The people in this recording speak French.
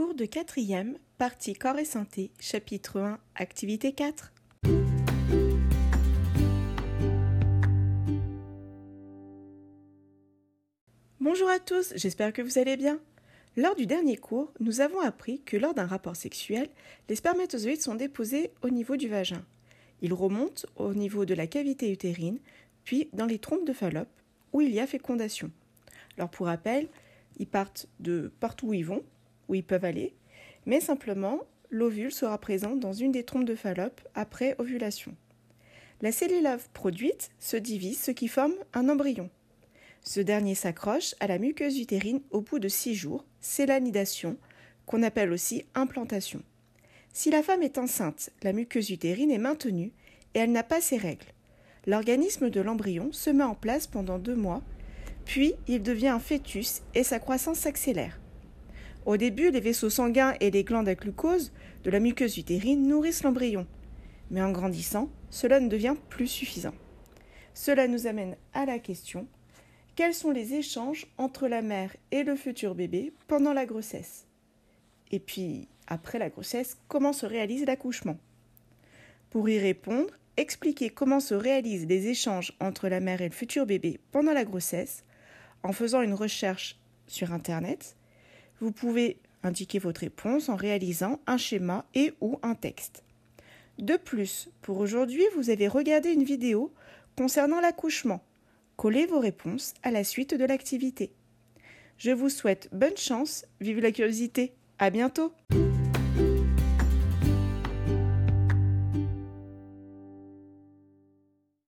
Cours de quatrième, partie corps et santé, chapitre 1, activité 4. Bonjour à tous, j'espère que vous allez bien. Lors du dernier cours, nous avons appris que lors d'un rapport sexuel, les spermatozoïdes sont déposés au niveau du vagin. Ils remontent au niveau de la cavité utérine, puis dans les trompes de Fallope, où il y a fécondation. Alors pour rappel, ils partent de partout où ils vont, où ils peuvent aller, mais simplement, l'ovule sera présent dans une des trompes de Fallope après ovulation. La cellule produite se divise, ce qui forme un embryon. Ce dernier s'accroche à la muqueuse utérine au bout de six jours, c'est l'anidation, qu'on appelle aussi implantation. Si la femme est enceinte, la muqueuse utérine est maintenue et elle n'a pas ses règles. L'organisme de l'embryon se met en place pendant deux mois, puis il devient un fœtus et sa croissance s'accélère. Au début, les vaisseaux sanguins et les glandes à glucose de la muqueuse utérine nourrissent l'embryon. Mais en grandissant, cela ne devient plus suffisant. Cela nous amène à la question quels sont les échanges entre la mère et le futur bébé pendant la grossesse? Et puis, après la grossesse, comment se réalise l'accouchement? Pour y répondre, expliquez comment se réalisent les échanges entre la mère et le futur bébé pendant la grossesse en faisant une recherche sur Internet vous pouvez indiquer votre réponse en réalisant un schéma et ou un texte. De plus, pour aujourd'hui, vous avez regardé une vidéo concernant l'accouchement. Collez vos réponses à la suite de l'activité. Je vous souhaite bonne chance, vive la curiosité. À bientôt!